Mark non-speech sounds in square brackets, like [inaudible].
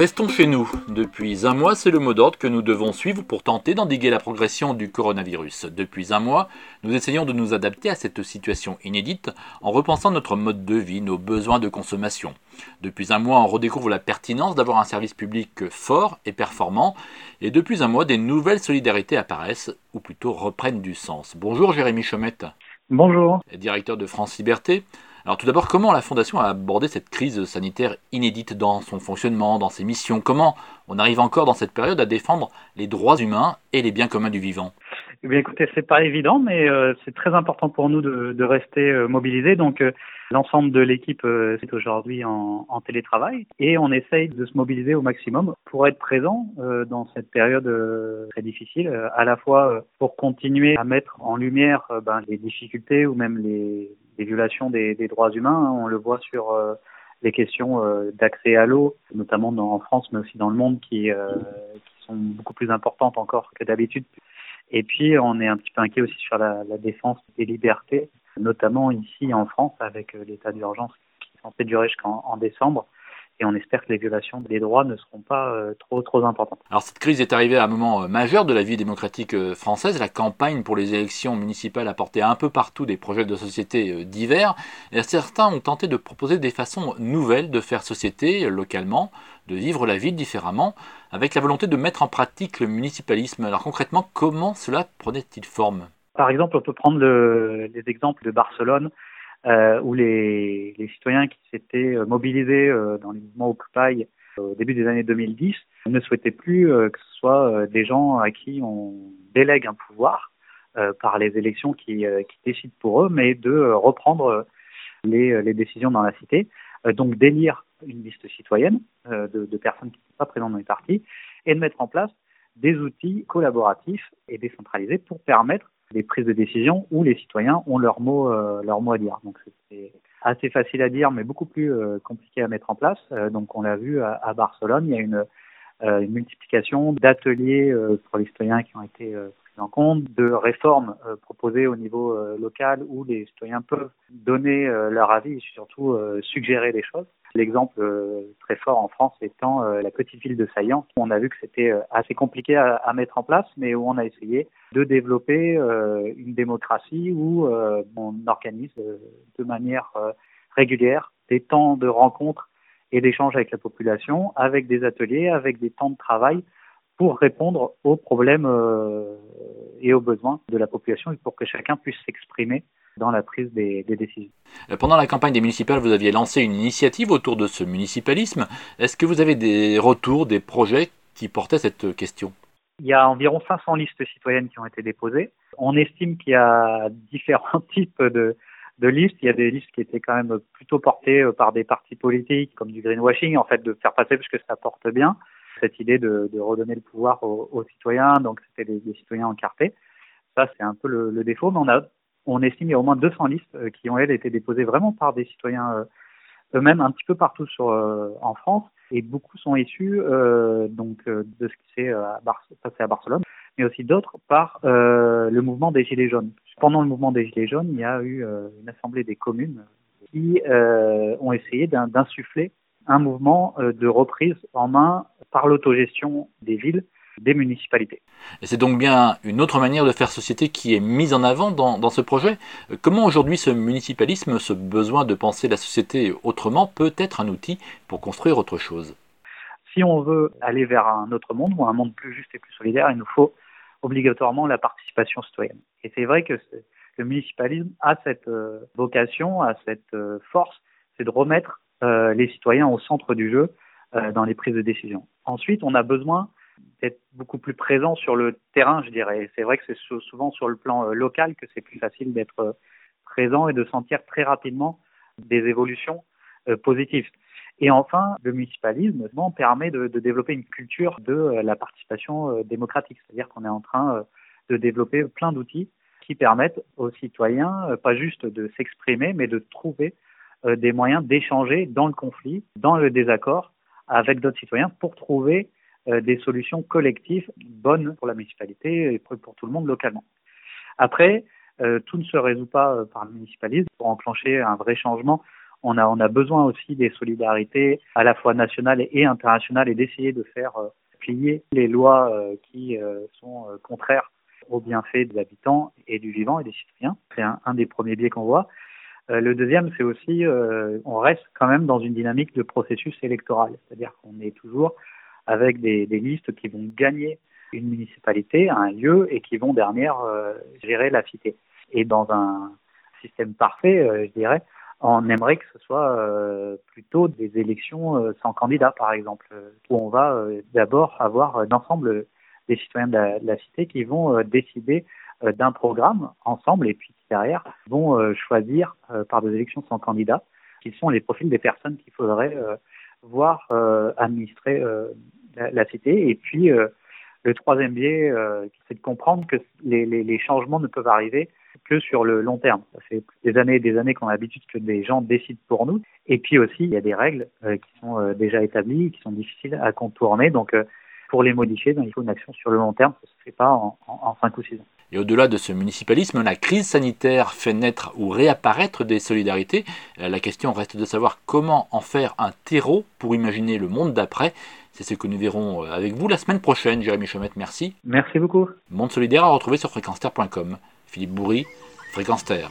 Restons chez nous. Depuis un mois, c'est le mot d'ordre que nous devons suivre pour tenter d'endiguer la progression du coronavirus. Depuis un mois, nous essayons de nous adapter à cette situation inédite en repensant notre mode de vie, nos besoins de consommation. Depuis un mois, on redécouvre la pertinence d'avoir un service public fort et performant. Et depuis un mois, des nouvelles solidarités apparaissent, ou plutôt reprennent du sens. Bonjour Jérémy Chomette. Bonjour. Directeur de France Liberté. Alors tout d'abord, comment la Fondation a abordé cette crise sanitaire inédite dans son fonctionnement, dans ses missions? Comment on arrive encore dans cette période à défendre les droits humains et les biens communs du vivant? Eh bien, écoutez, c'est pas évident, mais euh, c'est très important pour nous de, rester euh, mobilisés. Donc, euh, l'ensemble de l'équipe est aujourd'hui en, en, télétravail et on essaye de se mobiliser au maximum pour être présent dans cette période très difficile, à la fois pour continuer à mettre en lumière ben, les difficultés ou même les, les violations des, des, droits humains. On le voit sur les questions d'accès à l'eau, notamment en France, mais aussi dans le monde, qui, qui sont beaucoup plus importantes encore que d'habitude et puis, on est un petit peu inquiet aussi sur la, la défense des libertés, notamment ici en France avec euh, l'état d'urgence qui est censé durer jusqu'en décembre et on espère que les violations des droits ne seront pas euh, trop trop importantes. Alors cette crise est arrivée à un moment euh, majeur de la vie démocratique française. La campagne pour les élections municipales a porté un peu partout des projets de société divers. Et certains ont tenté de proposer des façons nouvelles de faire société localement, de vivre la ville différemment, avec la volonté de mettre en pratique le municipalisme. Alors concrètement, comment cela prenait-il forme? Par exemple, on peut prendre le, les exemples de Barcelone, euh, où les, les, citoyens qui s'étaient euh, mobilisés euh, dans les mouvements Occupy au début des années 2010 ne souhaitaient plus que ce soit des gens à qui on délègue un pouvoir par les élections qui, qui, décident pour eux, mais de reprendre les, les décisions dans la cité. donc d'élire une liste citoyenne euh, de, de, personnes qui ne sont pas présentes dans les partis et de mettre en place des outils collaboratifs et décentralisés pour permettre des prises de décision où les citoyens ont leur mot, euh, leur mot à dire. Donc c'est assez facile à dire, mais beaucoup plus euh, compliqué à mettre en place. Euh, donc on l'a vu à, à, Barcelone, il y a une, euh, une multiplication d'ateliers pour les citoyens qui ont été en compte, de réformes euh, proposées au niveau euh, local où les citoyens peuvent donner euh, leur avis et surtout suggérer des choses. L'exemple très fort en France étant la petite ville de Saillant. On a vu que c'était assez compliqué à, mettre en place, mais où on a essayé de développer une démocratie où on organise de manière régulière des temps de rencontres et d'échanges avec la population, avec des ateliers, avec des temps de travail pour répondre aux problèmes euh, et aux besoins de la population et pour que chacun puisse s'exprimer dans la prise des, des, décisions. Euh, pendant la campagne des municipales, vous aviez lancé une initiative autour de ce municipalisme. Est-ce que vous avez des retours, des projets qui portaient cette question? Il y a environ 500 listes citoyennes qui ont été déposées. On estime qu'il y a [laughs] différents types de, de listes. Il y a des listes qui étaient quand même plutôt portées euh, par des partis politiques, comme du greenwashing, en fait, de faire passer parce que ça porte bien cette idée de, de redonner le pouvoir aux, aux citoyens, donc c'était des, des, citoyens encartés. Ça, c'est un peu le, le, défaut, mais on a, on estime qu'il y a au moins 200 listes euh, qui ont, elles, été déposées vraiment par des citoyens euh, eux-mêmes un petit peu partout euh, en France, et beaucoup sont issus donc de ce qui s'est passé à Barcelone, mais aussi d'autres par le mouvement des Gilets jaunes. Pendant le mouvement des Gilets jaunes, il y a eu une assemblée des communes qui ont essayé d'insuffler un mouvement de reprise en main par l'autogestion des villes, des municipalités. Et c'est donc bien une autre manière de faire société qui est mise en avant dans, dans ce projet. Comment aujourd'hui ce municipalisme, ce besoin de penser la société autrement, peut être un outil pour construire autre chose? Si on veut aller vers un autre monde ou un monde plus juste et plus solidaire, il nous faut obligatoirement la participation citoyenne. Et c'est vrai que le municipalisme a cette euh, vocation, a cette euh, force, c'est de remettre euh, les citoyens au centre du jeu euh, dans les prises de décision. Ensuite, on a besoin d'être beaucoup plus présent sur le terrain, je dirais. C'est vrai que c'est souvent sur le plan euh, local que c'est plus facile d'être euh, présent et de sentir très rapidement des évolutions positives. Et enfin, le municipalisme permet de, développer une culture de la participation démocratique, c'est-à-dire qu'on est en train de développer plein d'outils qui permettent aux citoyens pas juste de s'exprimer, mais de trouver des moyens d'échanger dans le conflit, dans le désaccord, avec d'autres citoyens pour trouver euh, des solutions collectives bonnes pour la municipalité et pour, tout le monde localement. Après, euh, tout ne se résout pas euh, par le municipalisme. Pour enclencher un vrai changement, On a, besoin aussi des solidarités à la fois nationales et internationales et d'essayer de faire plier les lois qui sont contraires aux bienfaits des habitants et du vivant et des citoyens. C'est un, des premiers biais qu'on voit. Euh, le deuxième, c'est aussi, euh, on reste quand même dans une dynamique de processus électoral, c'est-à-dire qu'on est toujours avec des, des, listes qui vont gagner une municipalité, un lieu, et qui vont derrière euh, gérer la cité. Et dans un système parfait, je dirais, on aimerait que ce soit plutôt des élections sans candidat, par exemple, où on va d'abord avoir l'ensemble des citoyens de la, de la, cité qui vont décider d'un programme ensemble et puis derrière vont euh, choisir euh, par des élections sans candidat, qui sont les profils des personnes qu'il faudrait euh, voir administrer la, la, cité. Et puis le troisième biais, c'est de comprendre que les, les, les, changements ne peuvent arriver que sur le long terme. Ça fait des années et des années qu'on a l'habitude que des gens décident pour nous. Et puis aussi, il y a des règles qui sont déjà établies, qui sont difficiles à contourner. Donc, pour les modifier, ben, il faut une action sur le long terme. Ça ne se fait pas en, en, en ou 6 ans. Et au-delà de ce municipalisme, la crise sanitaire fait naître ou réapparaître des solidarités. Euh, la question reste de savoir comment en faire un terreau pour imaginer le monde d'après. C'est ce que nous verrons euh, avec vous la semaine prochaine. Jérémy Chomette, merci. Merci beaucoup. Monde solidaire à retrouver sur. Philippe Bourry, Fréquence Terre.